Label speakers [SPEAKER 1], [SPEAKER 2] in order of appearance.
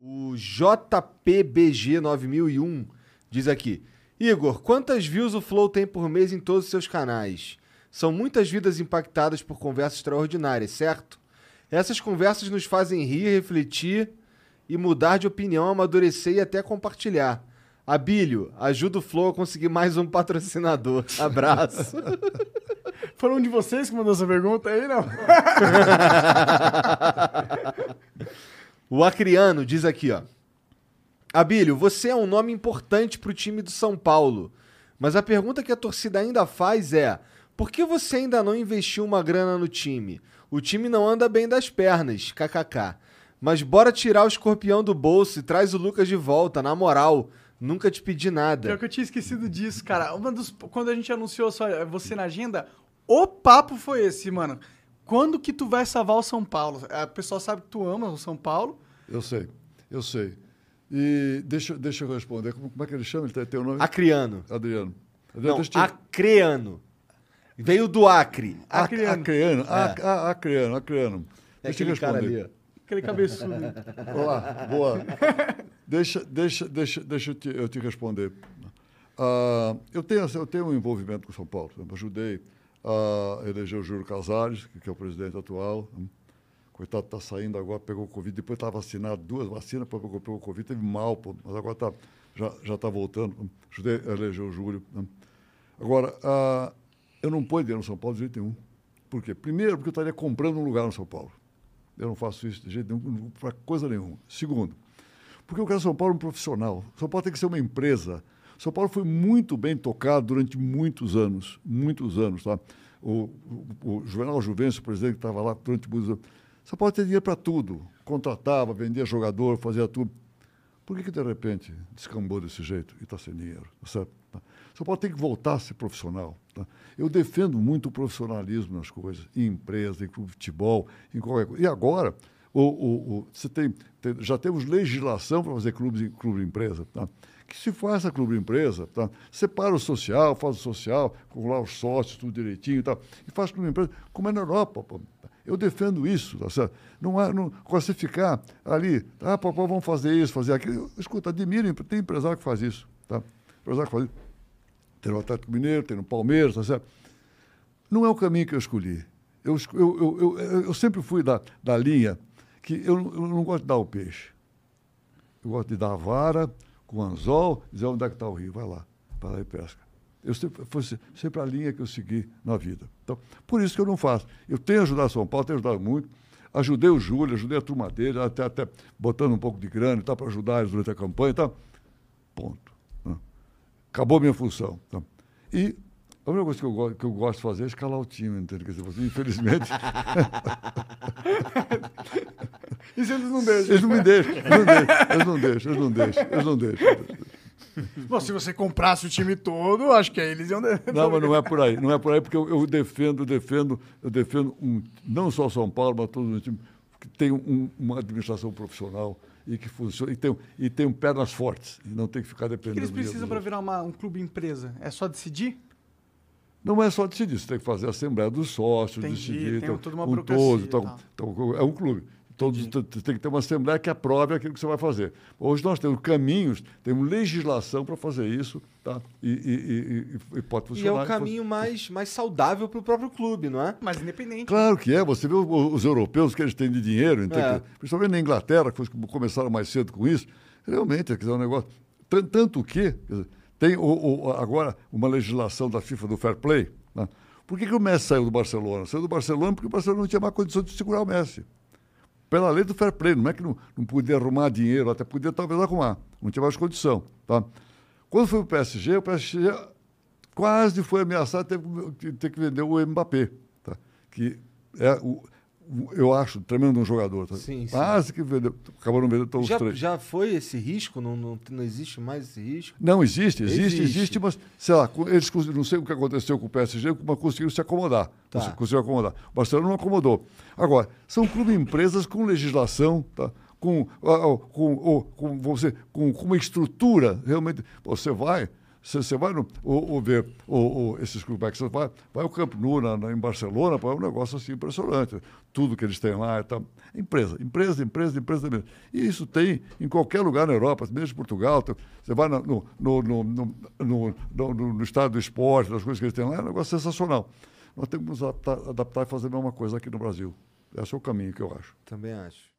[SPEAKER 1] O JPBG9001 diz aqui: Igor, quantas views o Flow tem por mês em todos os seus canais? São muitas vidas impactadas por conversas extraordinárias, certo? Essas conversas nos fazem rir, refletir e mudar de opinião, amadurecer e até compartilhar. Abílio, ajuda o Flow a conseguir mais um patrocinador. Abraço.
[SPEAKER 2] Foi um de vocês que mandou essa pergunta aí, não?
[SPEAKER 1] o Acriano diz aqui, ó. Abílio, você é um nome importante para o time do São Paulo. Mas a pergunta que a torcida ainda faz é: por que você ainda não investiu uma grana no time? O time não anda bem das pernas, kkk. Mas bora tirar o escorpião do bolso e traz o Lucas de volta, na moral. Nunca te pedi nada.
[SPEAKER 2] Pior que eu tinha esquecido disso, cara. Uma dos, quando a gente anunciou sua, você na agenda, o papo foi esse, mano. Quando que tu vai salvar o São Paulo? A pessoa sabe que tu ama o São Paulo.
[SPEAKER 3] Eu sei, eu sei. E deixa, deixa eu responder. Como, como é que ele chama? Ele tem, tem o nome?
[SPEAKER 1] Acriano.
[SPEAKER 3] Adriano.
[SPEAKER 1] Adriano Não, Acreano. Veio do Acre.
[SPEAKER 3] Acreano. Acreano. É. Acreano, Acreano.
[SPEAKER 1] É aquele cara ali, ó.
[SPEAKER 2] Aquele cabeçudo.
[SPEAKER 3] Olá, boa. deixa, deixa, deixa, deixa eu te, eu te responder. Uh, eu, tenho, eu tenho um envolvimento com São Paulo. Eu ajudei a eleger o Júlio Casares, que é o presidente atual. Coitado, está saindo agora, pegou o Covid. Depois estava vacinado, duas vacinas, pegou, pegou o Covid, teve mal, pô, mas agora tá, já está voltando. Ajudei a eleger o Júlio. Agora, eu não ponho dinheiro no São Paulo de jeito nenhum. Por quê? Primeiro, porque eu estaria comprando um lugar no São Paulo. Eu não faço isso de jeito nenhum, para coisa nenhuma. Segundo, porque eu quero São Paulo um profissional. São Paulo tem que ser uma empresa. São Paulo foi muito bem tocado durante muitos anos, muitos anos, tá? O, o, o Juvenal Juvencio, o presidente que estava lá durante muitos anos, São Paulo tinha dinheiro para tudo. Contratava, vendia jogador, fazia tudo. Por que, que de repente descambou desse jeto e está sem dinheiro? Tá certo? São Paulo tem que voltar a ser profissional. Tá? Eu defendo muito o profissionalismo nas coisas, em empresa, em clube de futebol, em qualquer coisa. E agora, o, o, o você tem, tem, já temos legislação para fazer clube, clube empresa. Tá? Que se faça clube empresa, tá? separa o social, faz o social, com lá os sócios, tudo direitinho, tá? e faz clube empresa, como é na Europa. Pô. Eu defendo isso, tá certo? Não há, não, você ficar ali, ah, papai, vamos fazer isso, fazer aquilo. Escuta, admiro, tem empresário que faz isso, tá? Empresário que faz isso tem no Atlético Mineiro, tem no Palmeiras, tá certo? Não é o caminho que eu escolhi. Eu, eu, eu, eu, sempre fui da, da linha que eu, eu não gosto de dar o peixe. Eu gosto de dar a vara com anzol, dizer onde é que está o rio, vai lá, vai lá e pesca. Eu sempre, foi sempre a linha que eu segui na vida. Então, por isso que eu não faço. Eu tenho ajudado São Paulo, tenho ajudado muito. Ajudei o Júlio, ajudei a turma dele, até, até botando um pouco de grana tal, para ajudar eles durante a campanha tal. Ponto. Acabou a minha função. Então, e a única coisa que eu, que eu gosto de fazer é escalar o time, entendeu? Quer dizer, infelizmente.
[SPEAKER 2] Isso eles não deixam.
[SPEAKER 3] Eles não me deixam. Eles não deixam, eles não deixam, eles não deixam. Eles não deixam.
[SPEAKER 2] Bom, se você comprasse o time todo, acho que aí eles iam.
[SPEAKER 3] Não, mas não é por aí. Não é por aí, porque eu, eu defendo, defendo, eu defendo um, não só São Paulo, mas todo o time que tem um, uma administração profissional e que funciona, e tem, e tem um pernas fortes, e não tem que ficar dependendo.
[SPEAKER 2] O que eles precisam para virar uma, um clube empresa? É só decidir?
[SPEAKER 3] Não é só decidir, você tem que fazer a assembleia dos sócios, Entendi, decidir.
[SPEAKER 2] Tem então, toda uma
[SPEAKER 3] um todo, então, então, é um clube. Todos tem que ter uma assembleia que aprove aquilo que você vai fazer. Hoje nós temos caminhos, temos legislação para fazer isso, tá? E, e, e, e, pode funcionar.
[SPEAKER 1] E é o caminho mais, mais saudável para o próprio clube, não é?
[SPEAKER 2] Mais independente.
[SPEAKER 3] Claro que é. Você vê os europeus que eles têm de dinheiro, é. principalmente na Inglaterra, que começaram mais cedo com isso, realmente é um negócio. Tanto que tem o, o, agora uma legislação da FIFA do fair play. Né? Por que, que o Messi saiu do Barcelona? Saiu do Barcelona porque o Barcelona não tinha mais condição de segurar o Messi pela lei do fair play, não é que não, não podia arrumar dinheiro, até podia talvez arrumar, não tinha mais condição. Tá? Quando foi o PSG, o PSG quase foi ameaçado de ter, ter que vender o Mbappé, tá? que é o, eu acho, tremendo um jogador. Tá?
[SPEAKER 1] Sim, sim.
[SPEAKER 3] Quase que vendeu, acabou não vendendo todos
[SPEAKER 1] já,
[SPEAKER 3] os três.
[SPEAKER 1] Já foi esse risco? Não, não, não existe mais esse risco?
[SPEAKER 3] Não, existe, existe, existe, existe, mas, sei lá, eles não sei o que aconteceu com o PSG, mas conseguiram se acomodar. Tá. Conseguiram acomodar. O Barcelona não acomodou. Agora, são clube empresas com legislação, tá? com, com, com, com, você, com, com uma estrutura, realmente. Você vai, Você, você vai no, o, ver o, esses clubes, você vai, vai ao Camp Nou na, na, em Barcelona, é um negócio assim impressionante. Tudo que eles têm lá e tal. Empresa, empresa, empresa, empresa mesmo. E isso tem em qualquer lugar na Europa, mesmo em Portugal. Você vai no, no, no, no, no, no estado do esporte, das coisas que eles têm lá, é um negócio sensacional. Nós temos que nos adaptar, adaptar e fazer a mesma coisa aqui no Brasil. Esse é o caminho que eu acho.
[SPEAKER 1] Também acho.